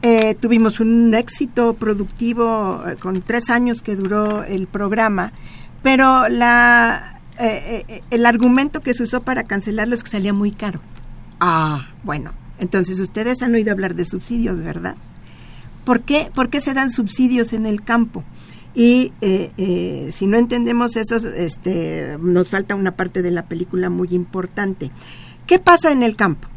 Eh, tuvimos un éxito productivo con tres años que duró el programa, pero la, el argumento que se usó para cancelarlo es que salía muy caro. Ah, bueno, entonces ustedes han oído hablar de subsidios, ¿verdad? ¿Por qué, ¿Por qué se dan subsidios en el campo? Y eh, eh, si no entendemos eso, este, nos falta una parte de la película muy importante. ¿Qué pasa en el campo?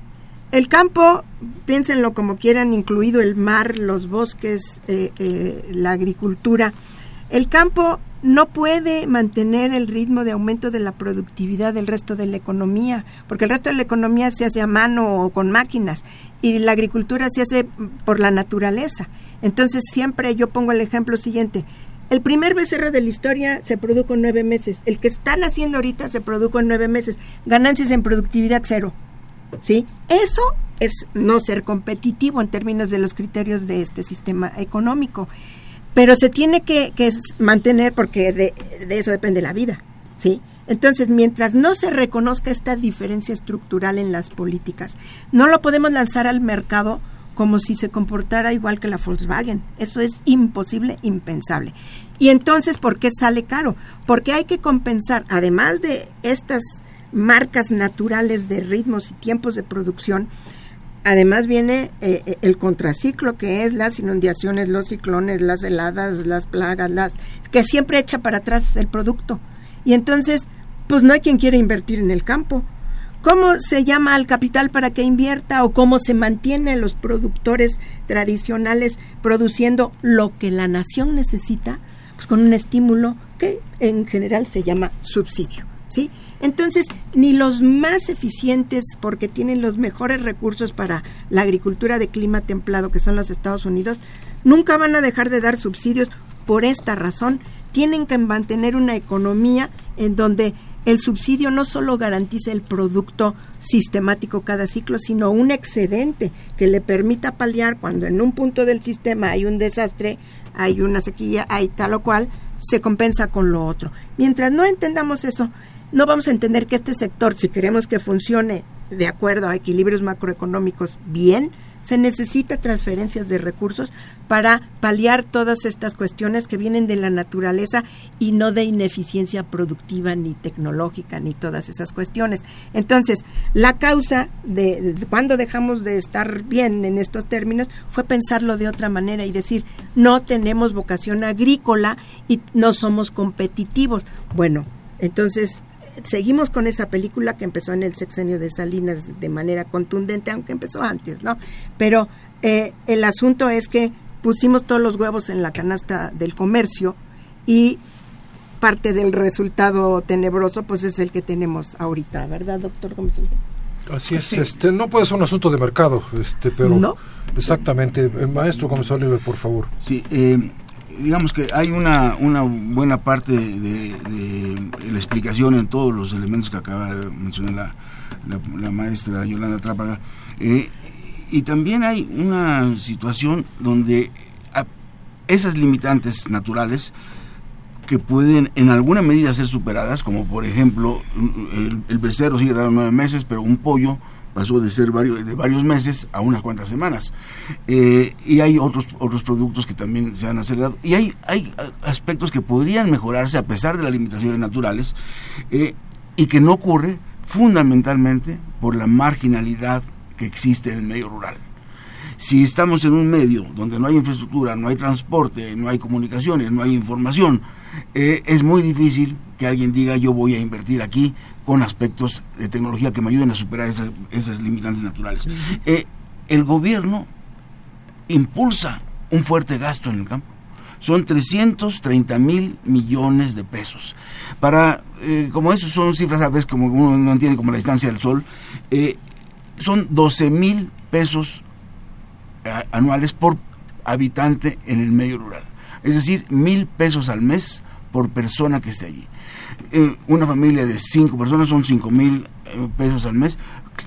El campo, piénsenlo como quieran, incluido el mar, los bosques, eh, la agricultura. El campo no puede mantener el ritmo de aumento de la productividad del resto de la economía, porque el resto de la economía se hace a mano o con máquinas y la agricultura se hace por la naturaleza. Entonces siempre yo pongo el ejemplo siguiente, el primer becerro de la historia se produjo en nueve meses. El que están haciendo ahorita se produjo en nueve meses. Ganancias en productividad cero. ¿Sí? Eso es no ser competitivo en términos de los criterios de este sistema económico. Pero se tiene que, mantener porque de, de, eso depende la vida. ¿Sí? Entonces, mientras no se reconozca esta diferencia estructural en las políticas, no lo podemos lanzar al mercado como si se comportara igual que la Volkswagen. Eso es imposible, impensable. Y entonces, ¿por qué sale caro? Porque hay que compensar, además de estas marcas naturales de ritmos y tiempos de producción, además viene eh, eh, el contraciclo, que es las inundaciones, los ciclones, las heladas, las plagas, las que siempre echa para atrás el producto. Y entonces, pues no hay quien quiera invertir en el campo ¿Cómo se llama al capital para que invierta o cómo se mantienen los productores tradicionales produciendo lo que la nación necesita? Pues con un estímulo que en general se llama subsidio. ¿sí? Entonces, ni los más eficientes, porque tienen los mejores recursos para la agricultura de clima templado, que son los Estados Unidos, nunca van a dejar de dar subsidios por esta razón. Tienen que mantener una economía en donde el subsidio no solo garantiza el producto sistemático cada ciclo, sino un excedente que le permita paliar cuando en un punto del sistema hay un desastre, hay una sequía, hay tal o cual, se compensa con lo otro. Mientras no entendamos eso, no vamos a entender que este sector, si queremos que funcione de acuerdo a equilibrios macroeconómicos bien, se necesita transferencias de recursos para paliar todas estas cuestiones que vienen de la naturaleza y no de ineficiencia productiva ni tecnológica ni todas esas cuestiones. Entonces, la causa de, de cuando dejamos de estar bien en estos términos fue pensarlo de otra manera y decir, no tenemos vocación agrícola y no somos competitivos. Bueno, entonces seguimos con esa película que empezó en el sexenio de Salinas de manera contundente, aunque empezó antes, ¿no? Pero eh, el asunto es que pusimos todos los huevos en la canasta del comercio y parte del resultado tenebroso pues es el que tenemos ahorita, ¿verdad, doctor Gómez? Así es, este, no puede ser un asunto de mercado, este, pero ¿No? exactamente, Eh, maestro Gómez Oliver, por favor. Sí, eh, digamos que hay una, una buena parte de, la explicación en todos los elementos que acaba de mencionar la, la- maestra Yolanda Trápaga. Eh, y también hay una situación donde a- esas limitantes naturales que pueden en alguna medida ser superadas, como por ejemplo el, el becerro sigue dando nueve meses, pero un pollo pasó de ser varios, de varios meses a unas cuantas semanas. Eh, y hay otros, otros productos que también se han acelerado. Y hay, hay aspectos que podrían mejorarse a pesar de las limitaciones naturales eh, y que no ocurre fundamentalmente por la marginalidad que existe en el medio rural. Si estamos en un medio donde no hay infraestructura, no hay transporte, no hay comunicaciones, no hay información, eh, es muy difícil que alguien diga yo voy a invertir aquí con aspectos de tecnología que me ayuden a superar esas, esas limitantes naturales. Eh, el gobierno impulsa un fuerte gasto en el campo. Son 330 mil millones de pesos. Para, eh, como eso son cifras, a veces como uno no entiende como la distancia del sol, eh, son 12 mil pesos anuales por habitante en el medio rural. Es decir, mil pesos al mes por persona que esté allí. Eh, una familia de cinco personas son cinco mil eh, pesos al mes.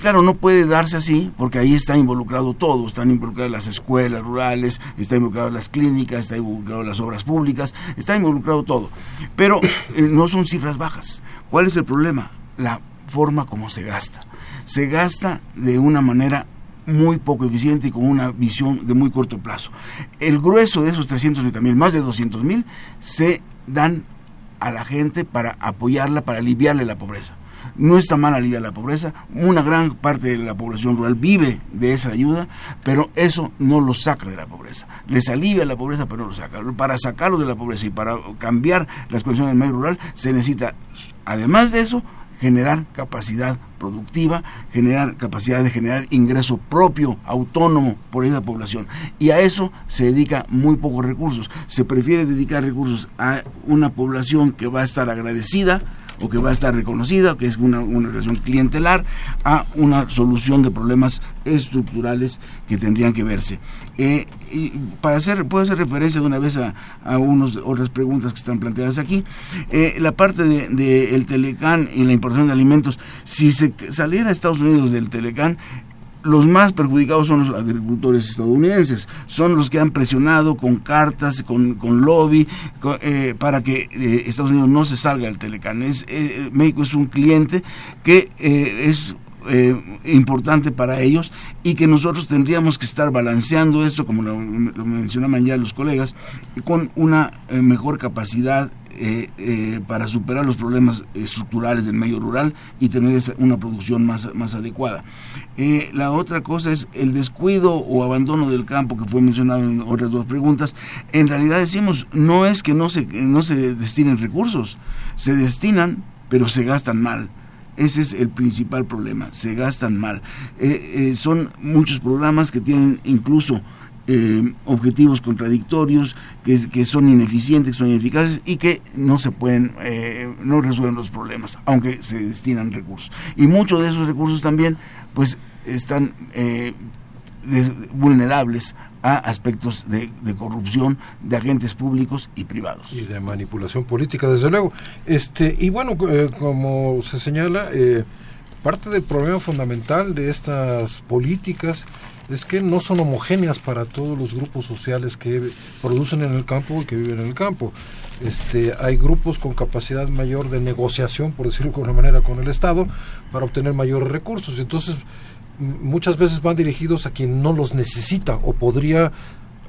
Claro, no puede darse así porque ahí está involucrado todo. Están involucradas las escuelas rurales, está involucrado las clínicas, está involucrado las obras públicas, está involucrado todo. Pero eh, no son cifras bajas. ¿Cuál es el problema? La forma como se gasta. Se gasta de una manera muy poco eficiente y con una visión de muy corto plazo. El grueso de esos 330 mil, más de 200 mil, se dan a la gente para apoyarla, para aliviarle la pobreza. No está mal aliviar la pobreza, una gran parte de la población rural vive de esa ayuda, pero eso no los saca de la pobreza. Les alivia la pobreza, pero no los saca. Para sacarlos de la pobreza y para cambiar las condiciones del medio rural, se necesita, además de eso, generar capacidad productiva, generar capacidad de generar ingreso propio, autónomo por esa población. Y a eso se dedica muy pocos recursos. Se prefiere dedicar recursos a una población que va a estar agradecida o que va a estar reconocida, que es una, una relación clientelar, a una solución de problemas estructurales que tendrían que verse. Eh, y para hacer, puedo hacer referencia de una vez a, a otras preguntas que están planteadas aquí. Eh, la parte del de, el Telecán y la importación de alimentos, si se saliera a Estados Unidos del Telecán, los más perjudicados son los agricultores estadounidenses, son los que han presionado con cartas, con, con lobby, con, eh, para que eh, Estados Unidos no se salga del Telecán. Es, eh, México es un cliente que eh, es eh, importante para ellos y que nosotros tendríamos que estar balanceando esto, como lo, lo mencionaban ya los colegas, con una mejor capacidad eh, eh, para superar los problemas estructurales del medio rural y tener una producción más, más adecuada. Eh, la otra cosa es el descuido o abandono del campo que fue mencionado en otras dos preguntas. En realidad decimos, no es que no se, no se destinen recursos, se destinan, pero se gastan mal. Ese es el principal problema, se gastan mal. Eh, son muchos programas que tienen incluso eh, objetivos contradictorios, que, que, son ineficientes, que son ineficaces y que no se pueden, eh, no resuelven los problemas, aunque se destinan recursos. Y muchos de esos recursos también, pues, están eh, vulnerables a aspectos de, corrupción de agentes públicos y privados. Y de manipulación política, desde luego. Este, y bueno, eh, como se señala, eh, parte del problema fundamental de estas políticas es que no son homogéneas para todos los grupos sociales que producen en el campo y que viven en el campo. Este, hay grupos con capacidad mayor de negociación, por decirlo de alguna manera, con el Estado para obtener mayores recursos. Entonces, muchas veces van dirigidos a quien no los necesita o podría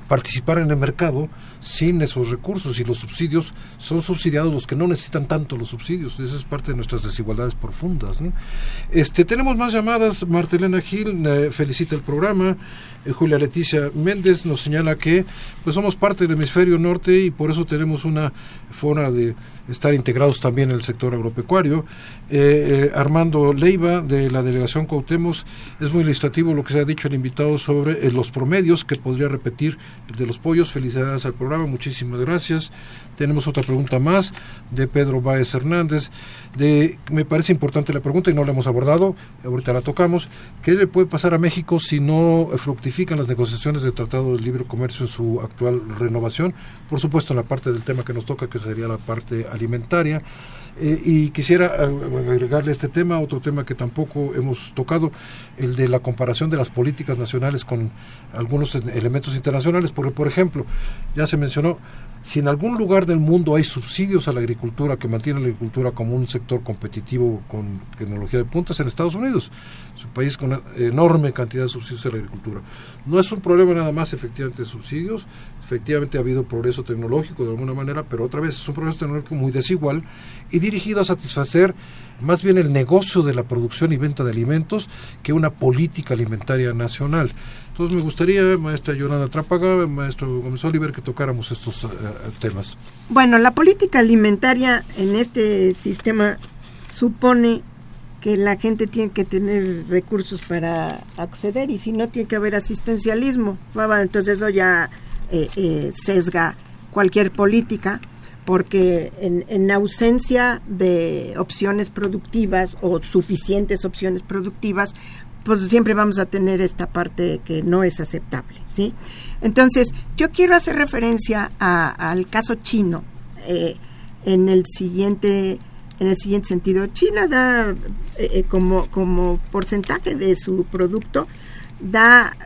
participar en el mercado sin esos recursos y los subsidios son subsidiados los que no necesitan tanto los subsidios. Esa es parte de nuestras desigualdades profundas. Este, tenemos más llamadas. Martelena Gil eh, felicita el programa. Eh, Julia Leticia Méndez nos señala que pues somos parte del hemisferio norte y por eso tenemos una forma de estar integrados también en el sector agropecuario. Eh, Armando Leiva de la delegación Cuauhtémoc es muy ilustrativo lo que se ha dicho el invitado sobre los promedios que podría repetir de los pollos. Felicidades al programa muchísimas gracias. Tenemos otra pregunta más de Pedro Báez Hernández. De, me parece importante la pregunta y no la hemos abordado, ahorita la tocamos. ¿Qué le puede pasar a México si no fructifican las negociaciones del Tratado de Libre Comercio en su actual renovación? Por supuesto, en la parte del tema que nos toca, que sería la parte alimentaria. Eh, y quisiera agregarle este tema, otro tema que tampoco hemos tocado, el de la comparación de las políticas nacionales con algunos elementos internacionales, porque por ejemplo, ya se mencionó, si en algún lugar del mundo hay subsidios a la agricultura que mantiene la agricultura como un sector competitivo con tecnología de punta, es en Estados Unidos, es un país con enorme cantidad de subsidios a la agricultura. No es un problema nada más efectivamente de subsidios, efectivamente ha habido progreso tecnológico de alguna manera, pero otra vez es un progreso tecnológico muy desigual y dirigido a satisfacer más bien el negocio de la producción y venta de alimentos que una política alimentaria nacional. Entonces me gustaría, maestra Yolanda Trápaga, maestro Gómez Oliver, que tocáramos estos eh, eh, temas. Bueno, la política alimentaria en este sistema supone que la gente tiene que tener recursos para acceder y si no tiene que haber asistencialismo. Entonces eso ya eh, sesga cualquier política porque en, en, ausencia de opciones productivas o suficientes opciones productivas, pues siempre vamos a tener esta parte que no es aceptable, ¿sí? Entonces, yo quiero hacer referencia al caso chino eh, en el siguiente en el siguiente sentido. China da eh, eh, como, como porcentaje de su producto da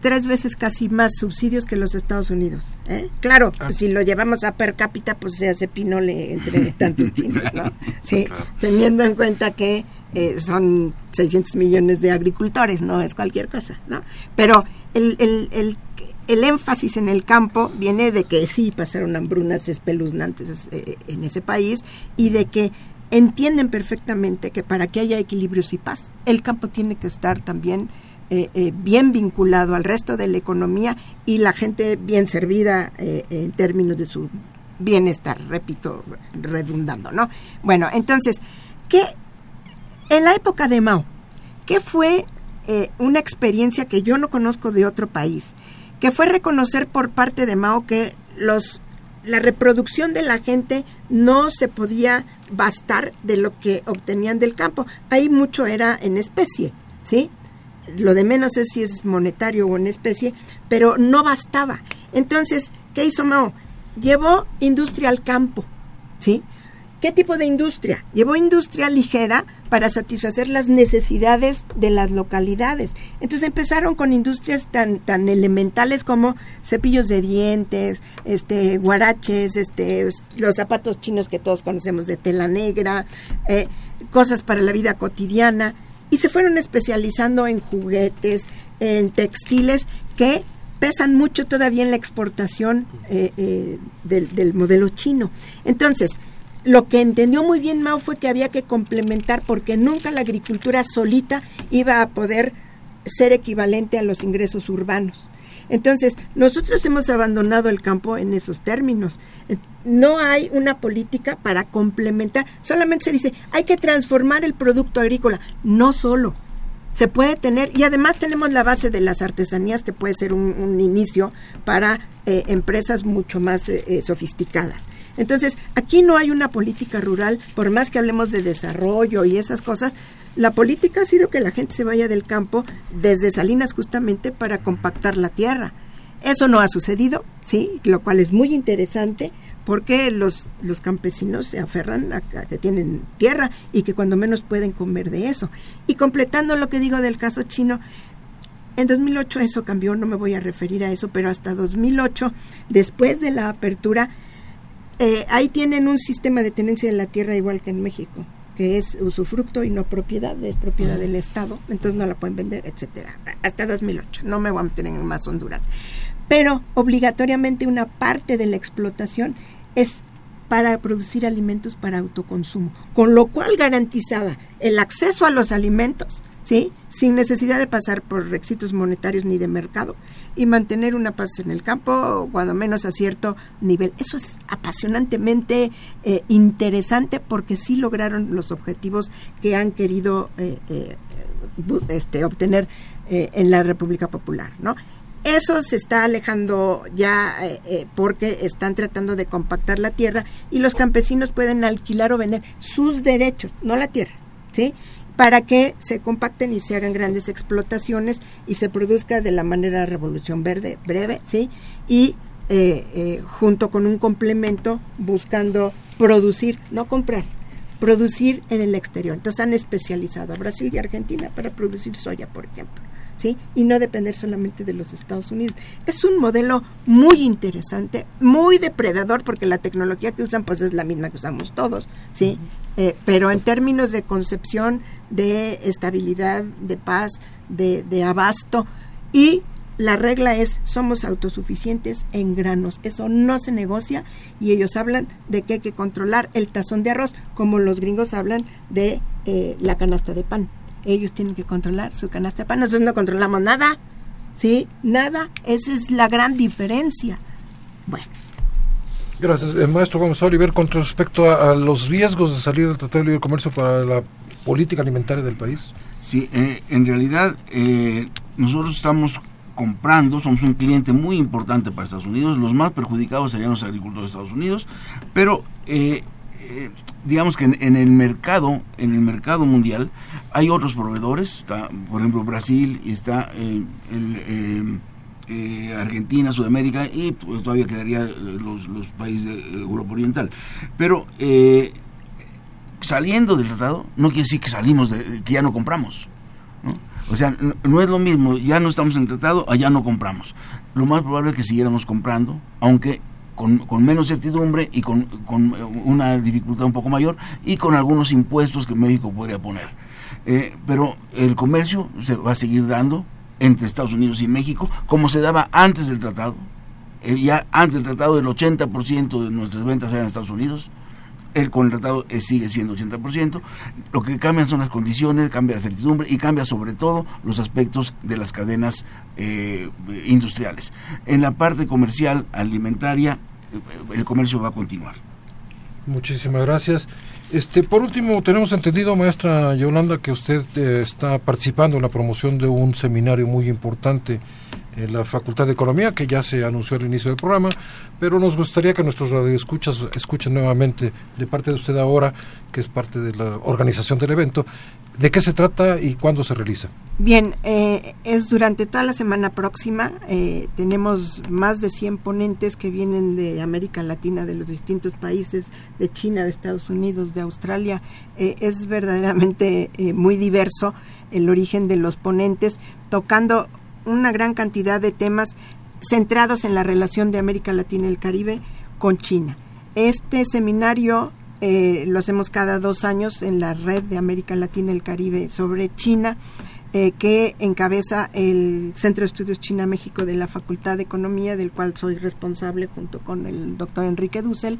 tres veces casi más subsidios que los Estados Unidos. ¿eh? Claro, pues si lo llevamos a per cápita, pues se hace pinole entre tantos chinos, ¿no? Sí, teniendo en cuenta que eh, son 600 millones de agricultores, no es cualquier cosa, ¿no? Pero el, el, el, el énfasis en el campo viene de que sí pasaron hambrunas espeluznantes eh, en ese país y de que entienden perfectamente que para que haya equilibrios y paz, el campo tiene que estar también eh, bien vinculado al resto de la economía y la gente bien servida en términos de su bienestar, repito, redundando, ¿no? Bueno, entonces, ¿qué en la época de Mao, qué fue una experiencia que yo no conozco de otro país, que fue reconocer por parte de Mao que los la reproducción de la gente no se podía bastar de lo que obtenían del campo. Ahí mucho era en especie, ¿sí? lo de menos es si es monetario o en especie, pero no bastaba. Entonces, ¿qué hizo Mao? Llevó industria al campo, ¿sí? ¿Qué tipo de industria? Llevó industria ligera para satisfacer las necesidades de las localidades. Entonces empezaron con industrias tan, tan elementales como cepillos de dientes, este, guaraches, este, los zapatos chinos que todos conocemos de tela negra, eh, cosas para la vida cotidiana y se fueron especializando en juguetes, en textiles que pesan mucho todavía en la exportación eh, eh, del, modelo chino. Entonces, lo que entendió muy bien Mao fue que había que complementar porque nunca la agricultura solita iba a poder ser equivalente a los ingresos urbanos. Entonces, nosotros hemos abandonado el campo en esos términos. No hay una política para complementar. Solamente se dice, hay que transformar el producto agrícola. No solo. Se puede tener, y además tenemos la base de las artesanías que puede ser un, inicio para eh, empresas mucho más eh, eh, sofisticadas. Entonces, aquí no hay una política rural, por más que hablemos de desarrollo y esas cosas, la política ha sido que la gente se vaya del campo desde Salinas justamente para compactar la tierra. Eso no ha sucedido, sí, lo cual es muy interesante porque los, los campesinos se aferran a, que tienen tierra y que cuando menos pueden comer de eso. Y completando lo que digo del caso chino, en 2008 eso cambió, no me voy a referir a eso, pero hasta 2008, después de la apertura, eh, ahí tienen un sistema de tenencia de la tierra igual que en México que es usufructo y no propiedad, es propiedad del Estado, entonces no la pueden vender, etcétera. Hasta 2008, no me voy a meter en más Honduras. Pero obligatoriamente una parte de la explotación es para producir alimentos para autoconsumo, con lo cual garantizaba el acceso a los alimentos, ¿sí? Sin necesidad de pasar por requisitos monetarios ni de mercado y mantener una paz en el campo, cuando menos a cierto nivel. Eso es apasionantemente eh, interesante porque sí lograron los objetivos que han querido eh, eh, este, obtener en la República Popular, ¿no? Eso se está alejando ya porque están tratando de compactar la tierra y los campesinos pueden alquilar o vender sus derechos, no la tierra, ¿sí? Para que se compacten y se hagan grandes explotaciones y se produzca de la manera revolución verde breve, ¿sí? Y eh, eh, junto con un complemento buscando producir, no comprar, producir en el exterior. Entonces han especializado a Brasil y Argentina para producir soya, por ejemplo. ¿Sí? y no depender solamente de los Estados Unidos. Es un modelo muy interesante, muy depredador, porque la tecnología que usan pues es la misma que usamos todos, ¿sí? Eh, pero en términos de concepción, de estabilidad, de paz, de, de abasto y la regla es somos autosuficientes en granos. Eso no se negocia y ellos hablan de que hay que controlar el tazón de arroz, como los gringos hablan de eh, la canasta de pan. Ellos tienen que controlar su canasta de pan. Nosotros no controlamos nada, ¿sí? Nada. Esa es la gran diferencia. Bueno. Gracias, eh, maestro Gómez Oliver. Con respecto a, los riesgos de salir del Tratado de Libre Comercio para la política alimentaria del país. Sí, eh, en realidad eh, nosotros estamos comprando, somos un cliente muy importante para Estados Unidos, los más perjudicados serían los agricultores de Estados Unidos, pero digamos que en, el mercado, en el mercado mundial, hay otros proveedores, está por ejemplo Brasil está el eh, Argentina, Sudamérica y pues, todavía quedaría eh, los, países de eh, Europa Oriental. Pero saliendo del tratado no quiere decir que salimos, de, que ya no compramos. O sea, no, es lo mismo, ya no estamos en el tratado, allá no compramos. Lo más probable es que siguiéramos comprando, aunque con, menos certidumbre y con, con, una dificultad un poco mayor y con algunos impuestos que México podría poner. pero el comercio se va a seguir dando, entre Estados Unidos y México, como se daba antes del tratado. Eh, ya antes del tratado el 80% de nuestras ventas eran en Estados Unidos. El, con el tratado eh, sigue siendo 80%. Lo que cambian son las condiciones, cambia la certidumbre y cambia sobre todo los aspectos de las cadenas eh, industriales. En la parte comercial, alimentaria, el comercio va a continuar. Muchísimas gracias. Este, por último, tenemos entendido, maestra Yolanda, que usted eh, está participando en la promoción de un seminario muy importante en la Facultad de Economía, que ya se anunció al inicio del programa, pero nos gustaría que nuestros radioescuchas escuchen nuevamente de parte de usted ahora, que es parte de la organización del evento, de qué se trata y cuándo se realiza. Bien, eh, es durante toda la semana próxima. Eh, tenemos más de 100 ponentes que vienen de América Latina, de los distintos países, de China, de Estados Unidos, de Australia. Eh, es verdaderamente muy diverso el origen de los ponentes, tocando una gran cantidad de temas centrados en la relación de América Latina y el Caribe con China. Este seminario eh, lo hacemos cada dos años en la red de América Latina y el Caribe sobre China, eh, que encabeza el Centro de Estudios China-México de la Facultad de Economía, del cual soy responsable junto con el doctor Enrique Dussel,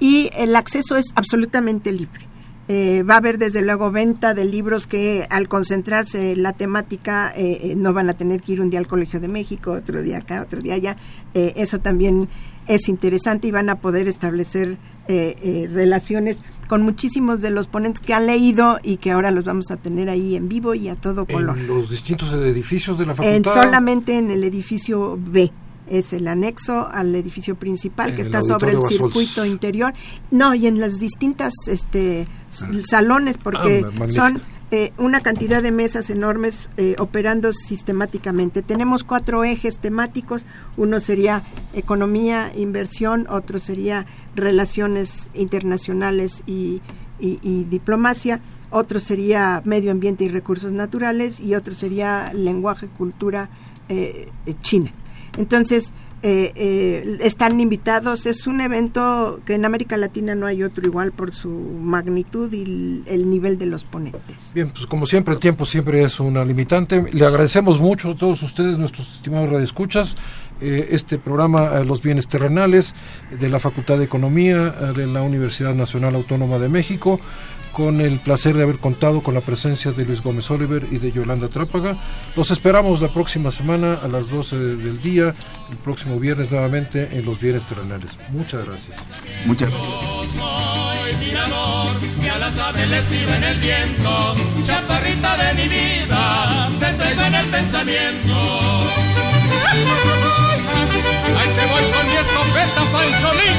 y el acceso es absolutamente libre. Eh, va a haber desde luego venta de libros que al concentrarse la temática eh, eh, no van a tener que ir un día al Colegio de México, otro día acá, otro día allá. eso también es interesante y van a poder establecer relaciones con muchísimos de los ponentes que han leído y que ahora los vamos a tener ahí en vivo y a todo color. ¿En los distintos edificios de la facultad? En, solamente en el edificio B es el anexo al edificio principal que está sobre el circuito interior. No, y en las distintas este, salones, porque ah, son eh, una cantidad de mesas enormes eh, operando sistemáticamente. Tenemos cuatro ejes temáticos, uno sería economía, inversión, otro sería relaciones internacionales y, diplomacia, otro sería medio ambiente y recursos naturales y otro sería lenguaje, cultura, eh, China. Entonces, eh, eh, están invitados. Es un evento que en América Latina no hay otro igual por su magnitud y el, nivel de los ponentes. Bien, pues como siempre el tiempo siempre es una limitante. Le agradecemos mucho a todos ustedes, nuestros estimados radioescuchas, eh, este programa Los Bienes Terrenales de la Facultad de Economía de la Universidad Nacional Autónoma de México con el placer de haber contado con la presencia de Luis Gómez Oliver y de Yolanda Trápaga. Los esperamos la próxima semana a las 12 del día, el próximo viernes nuevamente en Los Bienes Terrenales. Muchas gracias. Muchas gracias. soy tirador, que a las aves les tiro en el viento, chaparrita de mi vida, te traigo en el pensamiento. Ahí te voy con mi escopeta, Pancholín.